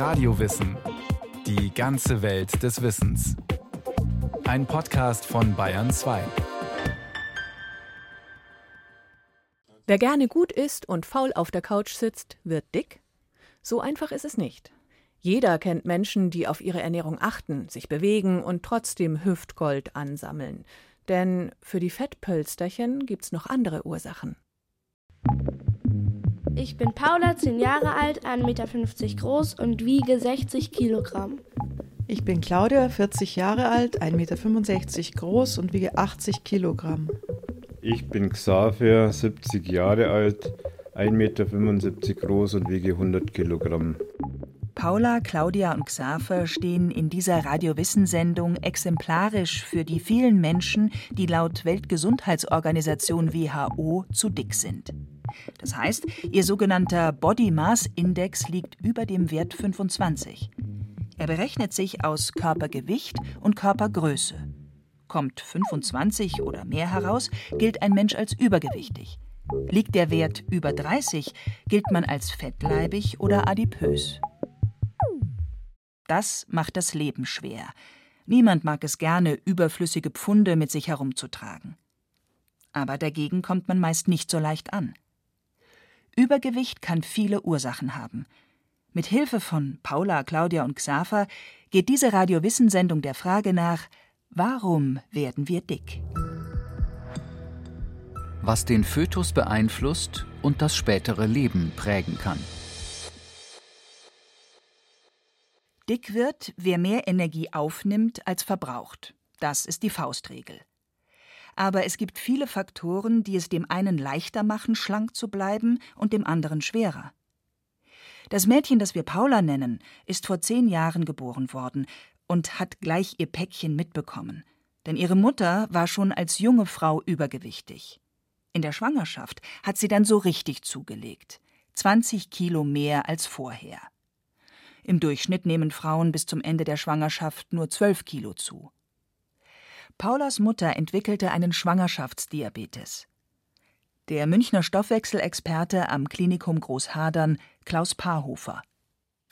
Radiowissen. Die ganze Welt des Wissens. Ein Podcast von Bayern 2. Wer gerne gut isst und faul auf der Couch sitzt, wird dick? So einfach ist es nicht. Jeder kennt Menschen, die auf ihre Ernährung achten, sich bewegen und trotzdem Hüftgold ansammeln. Denn für die Fettpölsterchen gibt's noch andere Ursachen. Ich bin Paula, 10 Jahre alt, 1,50 Meter groß und wiege 60 Kilogramm. Ich bin Claudia, 40 Jahre alt, 1,65 Meter groß und wiege 80 Kilogramm. Ich bin Xavier, 70 Jahre alt, 1,75 Meter groß und wiege 100 Kilogramm. Paula, Claudia und Xaver stehen in dieser Radiowissensendung exemplarisch für die vielen Menschen, die laut Weltgesundheitsorganisation WHO zu dick sind. Das heißt, ihr sogenannter Body Mass Index liegt über dem Wert 25. Er berechnet sich aus Körpergewicht und Körpergröße. Kommt 25 oder mehr heraus, gilt ein Mensch als übergewichtig. Liegt der Wert über 30, gilt man als fettleibig oder adipös. Das macht das Leben schwer. Niemand mag es gerne, überflüssige Pfunde mit sich herumzutragen. Aber dagegen kommt man meist nicht so leicht an. Übergewicht kann viele Ursachen haben. Mit Hilfe von Paula, Claudia und Xaver geht diese Radiowissensendung der Frage nach, warum werden wir dick? Was den Fötus beeinflusst und das spätere Leben prägen kann. Dick wird, wer mehr Energie aufnimmt als verbraucht. Das ist die Faustregel. Aber es gibt viele Faktoren, die es dem einen leichter machen, schlank zu bleiben und dem anderen schwerer. Das Mädchen, das wir Paula nennen, ist vor zehn Jahren geboren worden und hat gleich ihr Päckchen mitbekommen. Denn ihre Mutter war schon als junge Frau übergewichtig. In der Schwangerschaft hat sie dann so richtig zugelegt. 20 Kilo mehr als vorher. Im Durchschnitt nehmen Frauen bis zum Ende der Schwangerschaft nur 12 Kilo zu. Paulas Mutter entwickelte einen Schwangerschaftsdiabetes. Der Münchner Stoffwechselexperte am Klinikum Großhadern, Klaus Paarhofer.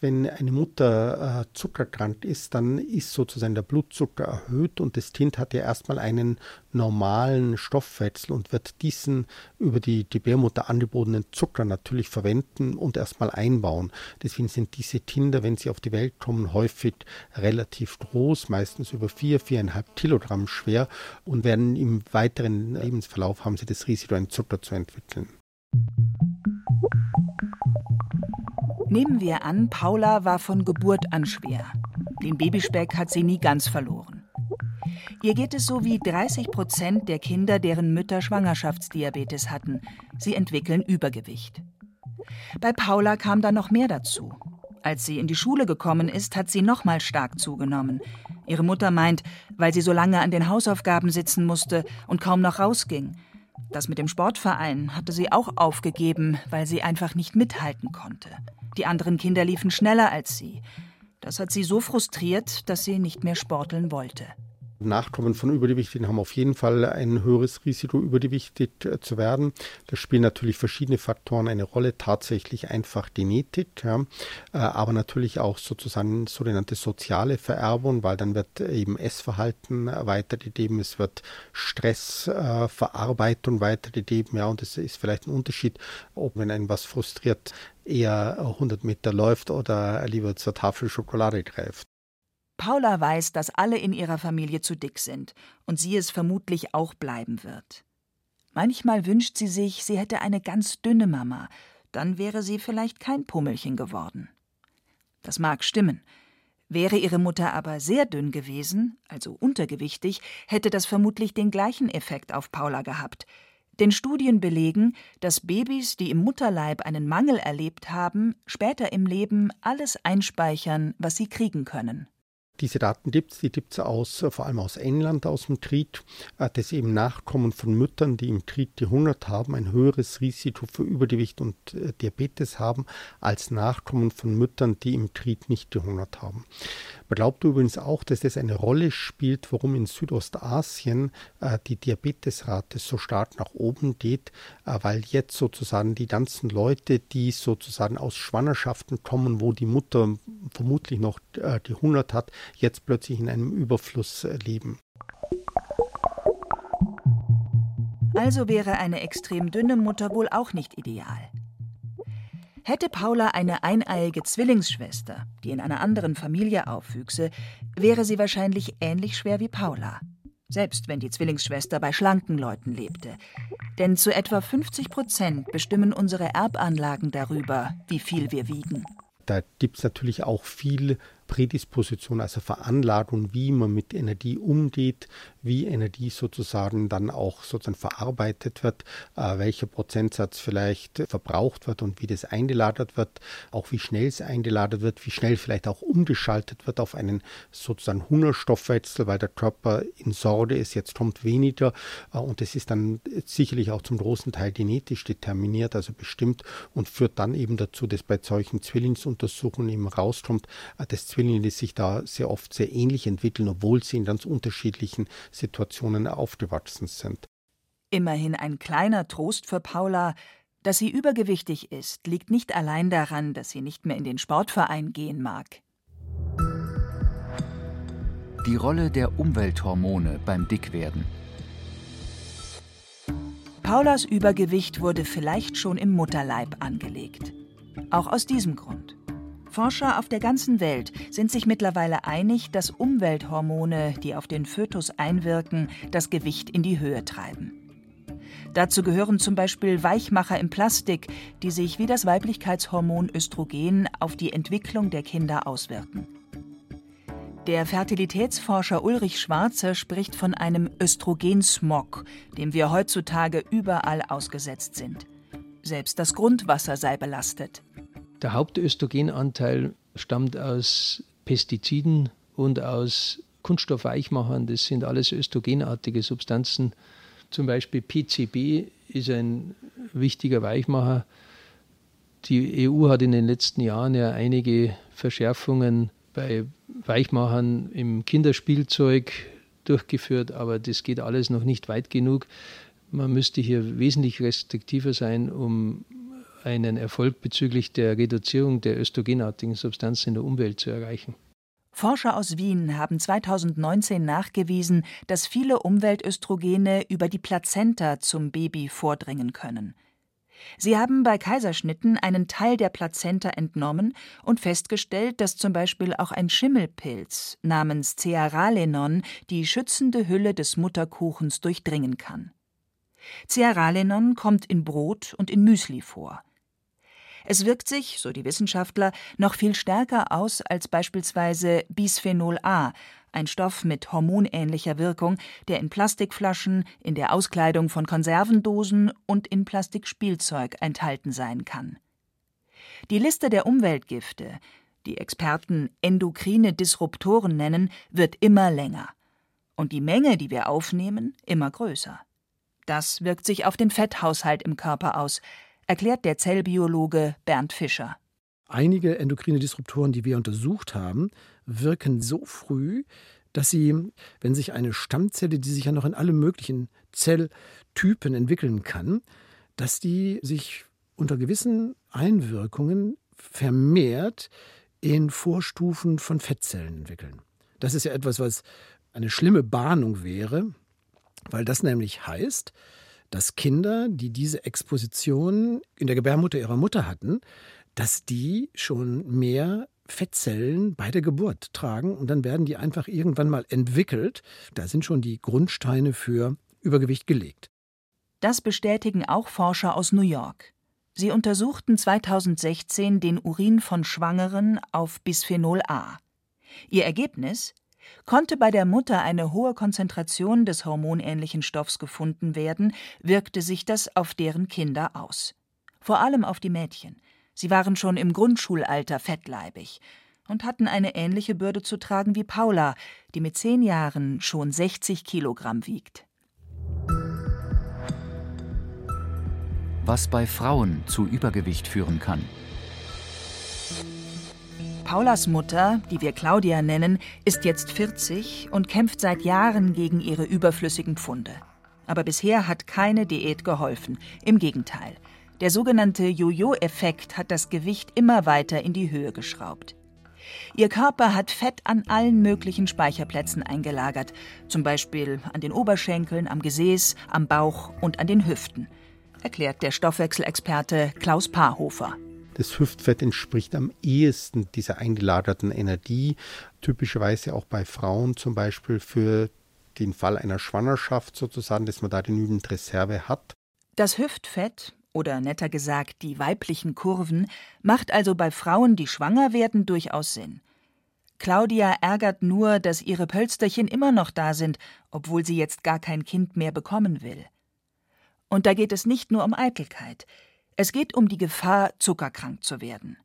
Wenn eine Mutter äh, zuckerkrank ist, dann ist sozusagen der Blutzucker erhöht und das Kind hat ja erstmal einen normalen Stoffwechsel und wird diesen über die Gebärmutter angebotenen Zucker natürlich verwenden und erstmal einbauen. Deswegen sind diese Kinder, wenn sie auf die Welt kommen, häufig relativ groß, meistens über vier, viereinhalb Kilogramm schwer und werden im weiteren Lebensverlauf haben sie das Risiko, einen Zucker zu entwickeln. Nehmen wir an, Paula war von Geburt an schwer. Den Babyspeck hat sie nie ganz verloren. Ihr geht es so wie 30 Prozent der Kinder, deren Mütter Schwangerschaftsdiabetes hatten. Sie entwickeln Übergewicht. Bei Paula kam da noch mehr dazu. Als sie in die Schule gekommen ist, hat sie noch mal stark zugenommen. Ihre Mutter meint, weil sie so lange an den Hausaufgaben sitzen musste und kaum noch rausging. Das mit dem Sportverein hatte sie auch aufgegeben, weil sie einfach nicht mithalten konnte. Die anderen Kinder liefen schneller als sie. Das hat sie so frustriert, dass sie nicht mehr sporteln wollte. Nachkommen von Übergewichtigen haben auf jeden Fall ein höheres Risiko, übergewichtig äh, zu werden. Da spielen natürlich verschiedene Faktoren eine Rolle, tatsächlich einfach Genetik, ja, äh, aber natürlich auch sozusagen sogenannte soziale Vererbung, weil dann wird eben Essverhalten weitergegeben, es wird Stressverarbeitung äh, weitergegeben, ja, und es ist vielleicht ein Unterschied, ob wenn einen was frustriert, eher 100 Meter läuft oder lieber zur Tafel Schokolade greift. Paula weiß, dass alle in ihrer Familie zu dick sind und sie es vermutlich auch bleiben wird. Manchmal wünscht sie sich, sie hätte eine ganz dünne Mama, dann wäre sie vielleicht kein Pummelchen geworden. Das mag stimmen. Wäre ihre Mutter aber sehr dünn gewesen, also untergewichtig, hätte das vermutlich den gleichen Effekt auf Paula gehabt. Denn Studien belegen, dass Babys, die im Mutterleib einen Mangel erlebt haben, später im Leben alles einspeichern, was sie kriegen können. Diese Daten gibt es, die gibt es aus, vor allem aus England, aus dem Triet, äh, dass eben Nachkommen von Müttern, die im Triet die 100 haben, ein höheres Risiko für Übergewicht und äh, Diabetes haben, als Nachkommen von Müttern, die im Triet nicht die 100 haben. Man glaubt übrigens auch, dass das eine Rolle spielt, warum in Südostasien äh, die Diabetesrate so stark nach oben geht, äh, weil jetzt sozusagen die ganzen Leute, die sozusagen aus Schwangerschaften kommen, wo die Mutter vermutlich noch äh, die 100 hat, jetzt plötzlich in einem Überfluss äh, leben. Also wäre eine extrem dünne Mutter wohl auch nicht ideal. Hätte Paula eine eineiige Zwillingsschwester, die in einer anderen Familie aufwüchse, wäre sie wahrscheinlich ähnlich schwer wie Paula. Selbst wenn die Zwillingsschwester bei schlanken Leuten lebte. Denn zu etwa 50 Prozent bestimmen unsere Erbanlagen darüber, wie viel wir wiegen. Da gibt es natürlich auch viel Prädisposition, also Veranlagung, wie man mit Energie umgeht, wie Energie sozusagen dann auch sozusagen verarbeitet wird, äh, welcher Prozentsatz vielleicht verbraucht wird und wie das eingelagert wird, auch wie schnell es eingelagert wird, wie schnell vielleicht auch umgeschaltet wird auf einen sozusagen Hungerstoffwechsel, weil der Körper in Sorge ist, jetzt kommt weniger. Äh, und das ist dann sicherlich auch zum großen Teil genetisch determiniert, also bestimmt und führt dann eben dazu, dass bei solchen Zwillingsuntersuchungen eben rauskommt, äh, dass Zwillinge, die sich da sehr oft sehr ähnlich entwickeln, obwohl sie in ganz unterschiedlichen Situationen aufgewachsen sind. Immerhin ein kleiner Trost für Paula. Dass sie übergewichtig ist, liegt nicht allein daran, dass sie nicht mehr in den Sportverein gehen mag. Die Rolle der Umwelthormone beim Dickwerden. Paulas Übergewicht wurde vielleicht schon im Mutterleib angelegt. Auch aus diesem Grund. Forscher auf der ganzen Welt sind sich mittlerweile einig, dass Umwelthormone, die auf den Fötus einwirken, das Gewicht in die Höhe treiben. Dazu gehören zum Beispiel Weichmacher im Plastik, die sich wie das Weiblichkeitshormon Östrogen auf die Entwicklung der Kinder auswirken. Der Fertilitätsforscher Ulrich Schwarze spricht von einem Östrogensmog, dem wir heutzutage überall ausgesetzt sind. Selbst das Grundwasser sei belastet. Der Hauptöstrogenanteil stammt aus Pestiziden und aus Kunststoffweichmachern. Das sind alles östrogenartige Substanzen. Zum Beispiel PCB ist ein wichtiger Weichmacher. Die EU hat in den letzten Jahren ja einige Verschärfungen bei Weichmachern im Kinderspielzeug durchgeführt, aber das geht alles noch nicht weit genug. Man müsste hier wesentlich restriktiver sein, um einen Erfolg bezüglich der Reduzierung der östrogenartigen Substanzen in der Umwelt zu erreichen. Forscher aus Wien haben 2019 nachgewiesen, dass viele Umweltöstrogene über die Plazenta zum Baby vordringen können. Sie haben bei Kaiserschnitten einen Teil der Plazenta entnommen und festgestellt, dass zum Beispiel auch ein Schimmelpilz namens Cearalenon die schützende Hülle des Mutterkuchens durchdringen kann. Cearalenon kommt in Brot und in Müsli vor. Es wirkt sich, so die Wissenschaftler, noch viel stärker aus als beispielsweise Bisphenol A, ein Stoff mit hormonähnlicher Wirkung, der in Plastikflaschen, in der Auskleidung von Konservendosen und in Plastikspielzeug enthalten sein kann. Die Liste der Umweltgifte, die Experten endokrine Disruptoren nennen, wird immer länger. Und die Menge, die wir aufnehmen, immer größer. Das wirkt sich auf den Fetthaushalt im Körper aus, erklärt der Zellbiologe Bernd Fischer. Einige endokrine Disruptoren, die wir untersucht haben, wirken so früh, dass sie, wenn sich eine Stammzelle, die sich ja noch in alle möglichen Zelltypen entwickeln kann, dass die sich unter gewissen Einwirkungen vermehrt in Vorstufen von Fettzellen entwickeln. Das ist ja etwas, was eine schlimme Bahnung wäre, weil das nämlich heißt, dass Kinder, die diese Exposition in der Gebärmutter ihrer Mutter hatten, dass die schon mehr Fettzellen bei der Geburt tragen und dann werden die einfach irgendwann mal entwickelt. Da sind schon die Grundsteine für Übergewicht gelegt. Das bestätigen auch Forscher aus New York. Sie untersuchten 2016 den Urin von Schwangeren auf Bisphenol A. Ihr Ergebnis? Konnte bei der Mutter eine hohe Konzentration des hormonähnlichen Stoffs gefunden werden, wirkte sich das auf deren Kinder aus. Vor allem auf die Mädchen. Sie waren schon im Grundschulalter fettleibig. und hatten eine ähnliche Bürde zu tragen wie Paula, die mit zehn Jahren schon 60 Kilogramm wiegt. Was bei Frauen zu Übergewicht führen kann. Paulas Mutter, die wir Claudia nennen, ist jetzt 40 und kämpft seit Jahren gegen ihre überflüssigen Pfunde. Aber bisher hat keine Diät geholfen. Im Gegenteil. Der sogenannte Jojo-Effekt hat das Gewicht immer weiter in die Höhe geschraubt. Ihr Körper hat Fett an allen möglichen Speicherplätzen eingelagert, zum Beispiel an den Oberschenkeln, am Gesäß, am Bauch und an den Hüften, erklärt der Stoffwechselexperte Klaus Paarhofer. Das Hüftfett entspricht am ehesten dieser eingelagerten Energie, typischerweise auch bei Frauen zum Beispiel für den Fall einer Schwangerschaft sozusagen, dass man da genügend Reserve hat. Das Hüftfett, oder netter gesagt die weiblichen Kurven, macht also bei Frauen, die schwanger werden, durchaus Sinn. Claudia ärgert nur, dass ihre Pölsterchen immer noch da sind, obwohl sie jetzt gar kein Kind mehr bekommen will. Und da geht es nicht nur um Eitelkeit, es geht um die Gefahr, zuckerkrank zu werden.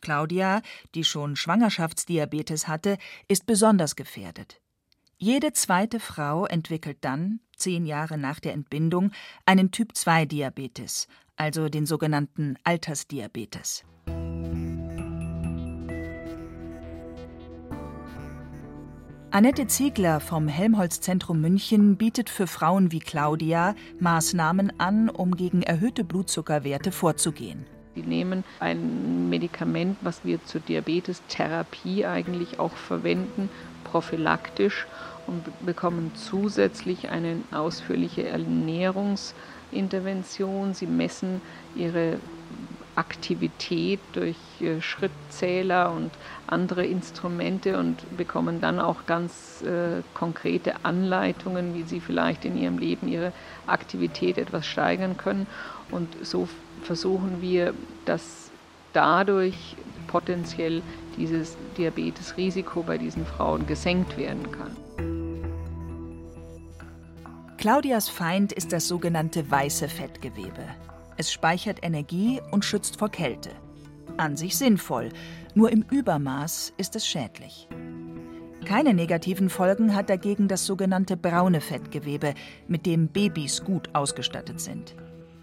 Claudia, die schon Schwangerschaftsdiabetes hatte, ist besonders gefährdet. Jede zweite Frau entwickelt dann, zehn Jahre nach der Entbindung, einen Typ-2-Diabetes, also den sogenannten Altersdiabetes. Annette Ziegler vom Helmholtz-Zentrum München bietet für Frauen wie Claudia Maßnahmen an, um gegen erhöhte Blutzuckerwerte vorzugehen. Sie nehmen ein Medikament, was wir zur Diabetestherapie eigentlich auch verwenden, prophylaktisch und bekommen zusätzlich eine ausführliche Ernährungsintervention. Sie messen ihre Aktivität durch äh, Schrittzähler und andere Instrumente und bekommen dann auch ganz äh, konkrete Anleitungen, wie sie vielleicht in ihrem Leben ihre Aktivität etwas steigern können. Und so versuchen wir, dass dadurch potenziell dieses Diabetesrisiko bei diesen Frauen gesenkt werden kann. Claudias Feind ist das sogenannte weiße Fettgewebe. Es speichert Energie und schützt vor Kälte. An sich sinnvoll, nur im Übermaß ist es schädlich. Keine negativen Folgen hat dagegen das sogenannte braune Fettgewebe, mit dem Babys gut ausgestattet sind.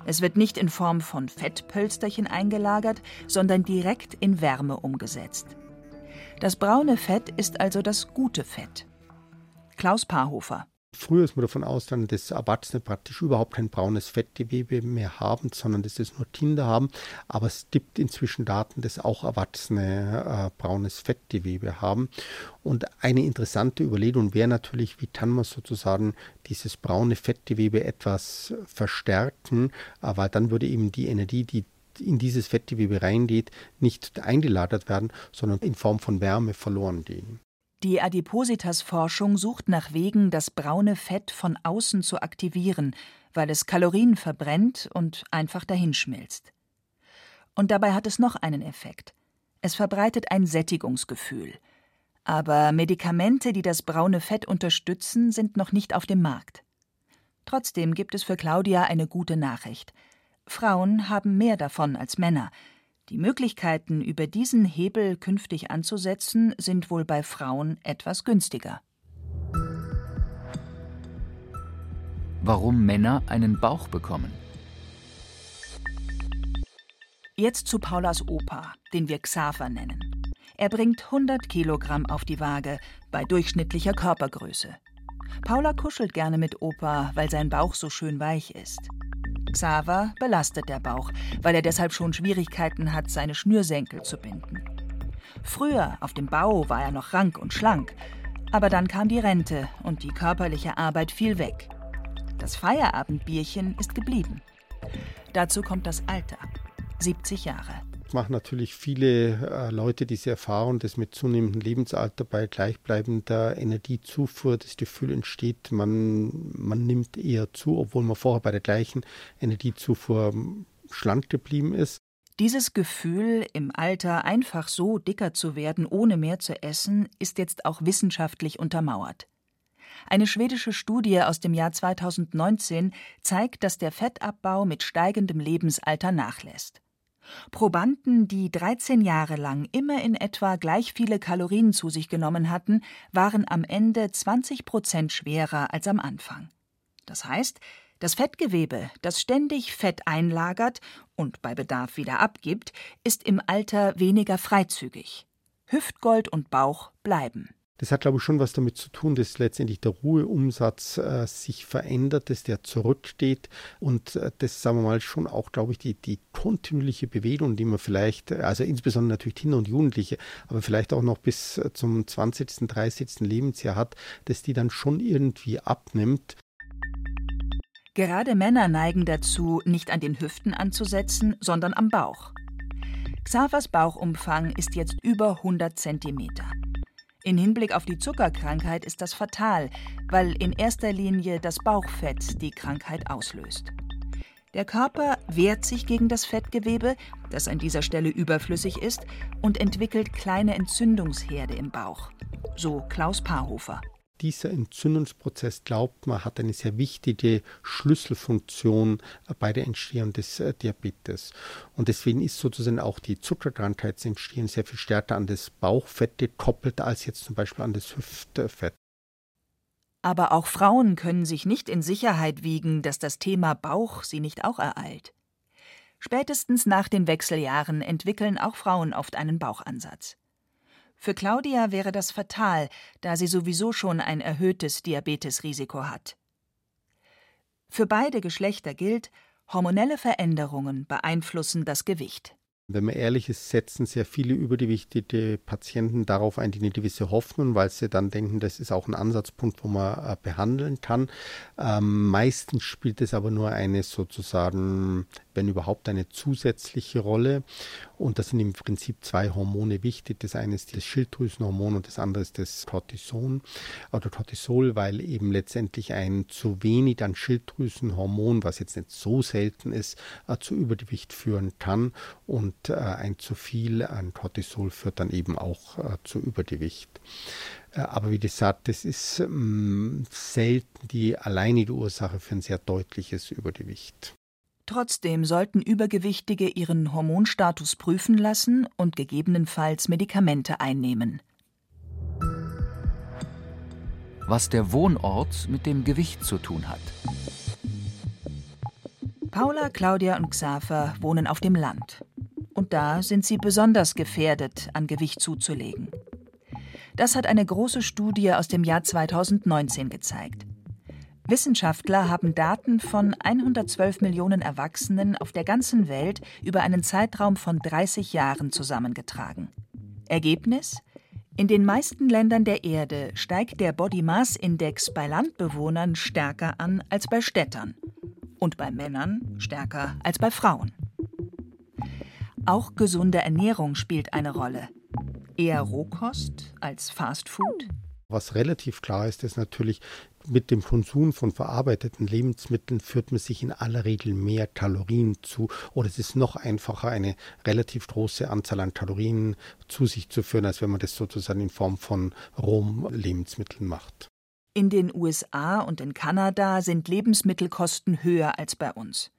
Es wird nicht in Form von Fettpölsterchen eingelagert, sondern direkt in Wärme umgesetzt. Das braune Fett ist also das gute Fett. Klaus Paarhofer Früher ist man davon ausgegangen, dass Erwachsene praktisch überhaupt kein braunes Fettgewebe mehr haben, sondern dass es nur Kinder haben. Aber es gibt inzwischen Daten, dass auch Erwachsene äh, braunes Fettgewebe haben. Und eine interessante Überlegung wäre natürlich, wie kann man sozusagen dieses braune Fettgewebe etwas verstärken, äh, weil dann würde eben die Energie, die in dieses Fettgewebe reingeht, nicht eingelagert werden, sondern in Form von Wärme verloren gehen. Die Adipositas-Forschung sucht nach Wegen, das braune Fett von außen zu aktivieren, weil es Kalorien verbrennt und einfach dahinschmilzt. Und dabei hat es noch einen Effekt. Es verbreitet ein Sättigungsgefühl. Aber Medikamente, die das braune Fett unterstützen, sind noch nicht auf dem Markt. Trotzdem gibt es für Claudia eine gute Nachricht. Frauen haben mehr davon als Männer, die Möglichkeiten, über diesen Hebel künftig anzusetzen, sind wohl bei Frauen etwas günstiger. Warum Männer einen Bauch bekommen. Jetzt zu Paulas Opa, den wir Xaver nennen. Er bringt 100 Kilogramm auf die Waage bei durchschnittlicher Körpergröße. Paula kuschelt gerne mit Opa, weil sein Bauch so schön weich ist. Xaver belastet der Bauch, weil er deshalb schon Schwierigkeiten hat, seine Schnürsenkel zu binden. Früher auf dem Bau war er noch rank und schlank, aber dann kam die Rente und die körperliche Arbeit fiel weg. Das Feierabendbierchen ist geblieben. Dazu kommt das Alter. 70 Jahre machen natürlich viele äh, Leute diese Erfahrung, dass mit zunehmendem Lebensalter bei gleichbleibender Energiezufuhr das Gefühl entsteht, man, man nimmt eher zu, obwohl man vorher bei der gleichen Energiezufuhr ähm, schlank geblieben ist. Dieses Gefühl, im Alter einfach so dicker zu werden, ohne mehr zu essen, ist jetzt auch wissenschaftlich untermauert. Eine schwedische Studie aus dem Jahr 2019 zeigt, dass der Fettabbau mit steigendem Lebensalter nachlässt. Probanden, die 13 Jahre lang immer in etwa gleich viele Kalorien zu sich genommen hatten, waren am Ende 20 Prozent schwerer als am Anfang. Das heißt, das Fettgewebe, das ständig Fett einlagert und bei Bedarf wieder abgibt, ist im Alter weniger freizügig. Hüftgold und Bauch bleiben. Das hat, glaube ich, schon was damit zu tun, dass letztendlich der Ruheumsatz äh, sich verändert, dass der zurücksteht und äh, das, sagen wir mal, schon auch, glaube ich, die, die kontinuierliche Bewegung, die man vielleicht, äh, also insbesondere natürlich Kinder und Jugendliche, aber vielleicht auch noch bis äh, zum 20., 30. Lebensjahr hat, dass die dann schon irgendwie abnimmt. Gerade Männer neigen dazu, nicht an den Hüften anzusetzen, sondern am Bauch. Xavers Bauchumfang ist jetzt über 100 Zentimeter. In Hinblick auf die Zuckerkrankheit ist das fatal, weil in erster Linie das Bauchfett die Krankheit auslöst. Der Körper wehrt sich gegen das Fettgewebe, das an dieser Stelle überflüssig ist, und entwickelt kleine Entzündungsherde im Bauch. So Klaus Paarhofer dieser Entzündungsprozess, glaubt man, hat eine sehr wichtige Schlüsselfunktion bei der Entstehung des äh, Diabetes. Und deswegen ist sozusagen auch die Zuckerkrankheitsentstehung sehr viel stärker an das Bauchfett gekoppelt als jetzt zum Beispiel an das Hüftfett. Aber auch Frauen können sich nicht in Sicherheit wiegen, dass das Thema Bauch sie nicht auch ereilt. Spätestens nach den Wechseljahren entwickeln auch Frauen oft einen Bauchansatz. Für Claudia wäre das fatal, da sie sowieso schon ein erhöhtes Diabetesrisiko hat. Für beide Geschlechter gilt, hormonelle Veränderungen beeinflussen das Gewicht. Wenn man ehrlich ist, setzen sehr viele übergewichtige Patienten darauf ein, die eine gewisse Hoffnung, weil sie dann denken, das ist auch ein Ansatzpunkt, wo man äh, behandeln kann. Ähm, meistens spielt es aber nur eine sozusagen wenn überhaupt eine zusätzliche Rolle. Und das sind im Prinzip zwei Hormone wichtig. Das eine ist das Schilddrüsenhormon und das andere ist das Cortison oder Cortisol, weil eben letztendlich ein zu wenig an Schilddrüsenhormon, was jetzt nicht so selten ist, äh, zu Übergewicht führen kann. Und äh, ein zu viel an Cortisol führt dann eben auch äh, zu Übergewicht. Aber wie gesagt, das ist ähm, selten die alleinige Ursache für ein sehr deutliches Übergewicht. Trotzdem sollten Übergewichtige ihren Hormonstatus prüfen lassen und gegebenenfalls Medikamente einnehmen. Was der Wohnort mit dem Gewicht zu tun hat. Paula, Claudia und Xaver wohnen auf dem Land. Und da sind sie besonders gefährdet, an Gewicht zuzulegen. Das hat eine große Studie aus dem Jahr 2019 gezeigt. Wissenschaftler haben Daten von 112 Millionen Erwachsenen auf der ganzen Welt über einen Zeitraum von 30 Jahren zusammengetragen. Ergebnis? In den meisten Ländern der Erde steigt der Body Mass Index bei Landbewohnern stärker an als bei Städtern und bei Männern stärker als bei Frauen. Auch gesunde Ernährung spielt eine Rolle. Eher Rohkost als Fastfood? Was relativ klar ist, ist natürlich, mit dem Konsum von verarbeiteten Lebensmitteln führt man sich in aller Regel mehr Kalorien zu oder es ist noch einfacher, eine relativ große Anzahl an Kalorien zu sich zu führen, als wenn man das sozusagen in Form von rohem Lebensmitteln macht. In den USA und in Kanada sind Lebensmittelkosten höher als bei uns.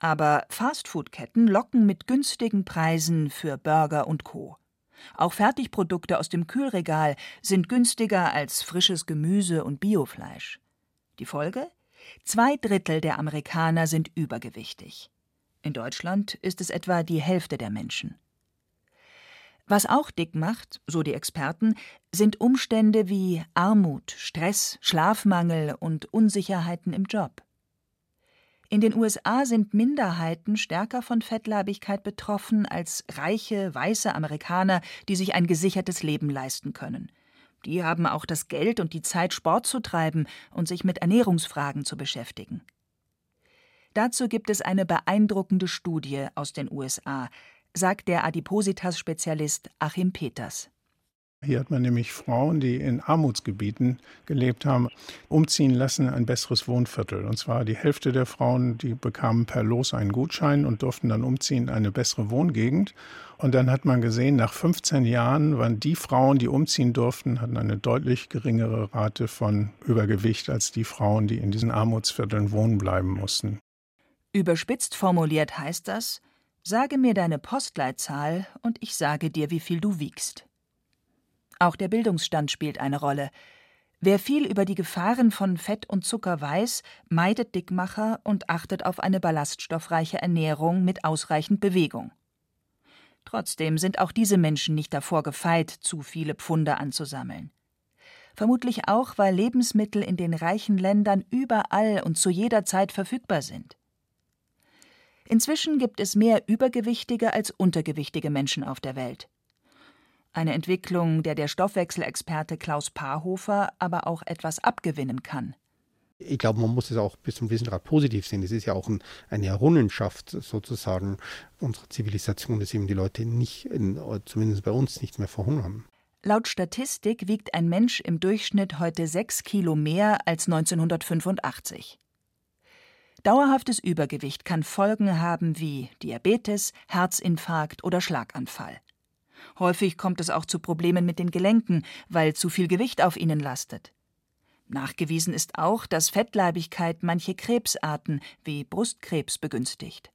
Aber Fastfood-Ketten locken mit günstigen Preisen für Burger und Co. Auch Fertigprodukte aus dem Kühlregal sind günstiger als frisches Gemüse und Biofleisch. Die Folge? Zwei Drittel der Amerikaner sind übergewichtig. In Deutschland ist es etwa die Hälfte der Menschen. Was auch dick macht, so die Experten, sind Umstände wie Armut, Stress, Schlafmangel und Unsicherheiten im Job. In den USA sind Minderheiten stärker von Fettleibigkeit betroffen als reiche, weiße Amerikaner, die sich ein gesichertes Leben leisten können. Die haben auch das Geld und die Zeit, Sport zu treiben und sich mit Ernährungsfragen zu beschäftigen. Dazu gibt es eine beeindruckende Studie aus den USA, sagt der Adipositas-Spezialist Achim Peters. Hier hat man nämlich Frauen, die in Armutsgebieten gelebt haben, umziehen lassen ein besseres Wohnviertel. Und zwar die Hälfte der Frauen, die bekamen per Los einen Gutschein und durften dann umziehen in eine bessere Wohngegend. Und dann hat man gesehen, nach 15 Jahren waren die Frauen, die umziehen durften, hatten eine deutlich geringere Rate von Übergewicht als die Frauen, die in diesen Armutsvierteln wohnen bleiben mussten. Überspitzt formuliert heißt das, Sage mir deine Postleitzahl und ich sage dir, wie viel du wiegst. Auch der Bildungsstand spielt eine Rolle. Wer viel über die Gefahren von Fett und Zucker weiß, meidet Dickmacher und achtet auf eine ballaststoffreiche Ernährung mit ausreichend Bewegung. Trotzdem sind auch diese Menschen nicht davor gefeit, zu viele Pfunde anzusammeln. Vermutlich auch, weil Lebensmittel in den reichen Ländern überall und zu jeder Zeit verfügbar sind. Inzwischen gibt es mehr übergewichtige als untergewichtige Menschen auf der Welt. Eine Entwicklung, der der Stoffwechselexperte Klaus Paarhofer aber auch etwas abgewinnen kann. Ich glaube, man muss es auch bis zum gewissen Grad positiv sehen. Es ist ja auch ein, eine Errungenschaft sozusagen unserer Zivilisation, dass eben die Leute nicht, in, zumindest bei uns, nicht mehr verhungern. Laut Statistik wiegt ein Mensch im Durchschnitt heute sechs Kilo mehr als 1985. Dauerhaftes Übergewicht kann Folgen haben wie Diabetes, Herzinfarkt oder Schlaganfall. Häufig kommt es auch zu Problemen mit den Gelenken, weil zu viel Gewicht auf ihnen lastet. Nachgewiesen ist auch, dass Fettleibigkeit manche Krebsarten wie Brustkrebs begünstigt.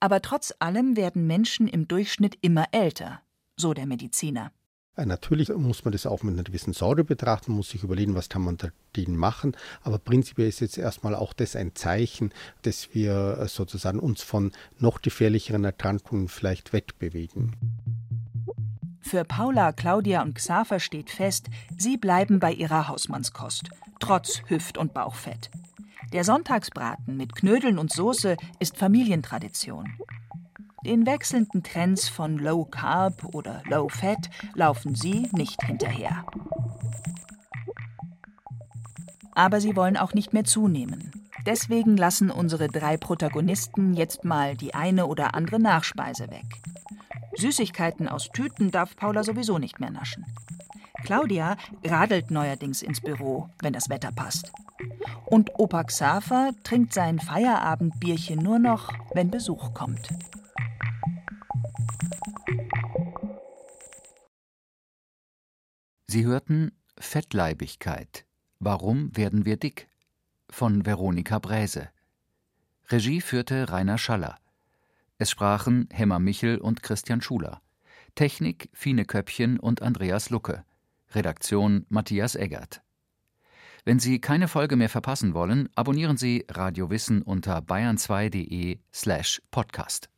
Aber trotz allem werden Menschen im Durchschnitt immer älter, so der Mediziner. Äh, natürlich muss man das auch mit einer gewissen Sorge betrachten, muss sich überlegen, was kann man dagegen machen. Aber prinzipiell ist jetzt erstmal auch das ein Zeichen, dass wir äh, sozusagen uns von noch gefährlicheren Erkrankungen vielleicht wegbewegen. Für Paula, Claudia und Xaver steht fest, sie bleiben bei ihrer Hausmannskost, trotz Hüft- und Bauchfett. Der Sonntagsbraten mit Knödeln und Soße ist Familientradition. Den wechselnden Trends von Low Carb oder Low Fat laufen sie nicht hinterher. Aber sie wollen auch nicht mehr zunehmen. Deswegen lassen unsere drei Protagonisten jetzt mal die eine oder andere Nachspeise weg. Süßigkeiten aus Tüten darf Paula sowieso nicht mehr naschen. Claudia radelt neuerdings ins Büro, wenn das Wetter passt. Und Opa Xaver trinkt sein Feierabendbierchen nur noch, wenn Besuch kommt. Sie hörten Fettleibigkeit. Warum werden wir dick? von Veronika Bräse. Regie führte Rainer Schaller. Es sprachen Hemmer Michel und Christian Schuler. Technik Fine Köppchen und Andreas Lucke. Redaktion Matthias Eggert. Wenn Sie keine Folge mehr verpassen wollen, abonnieren Sie Radio Wissen unter bayern2.de slash podcast.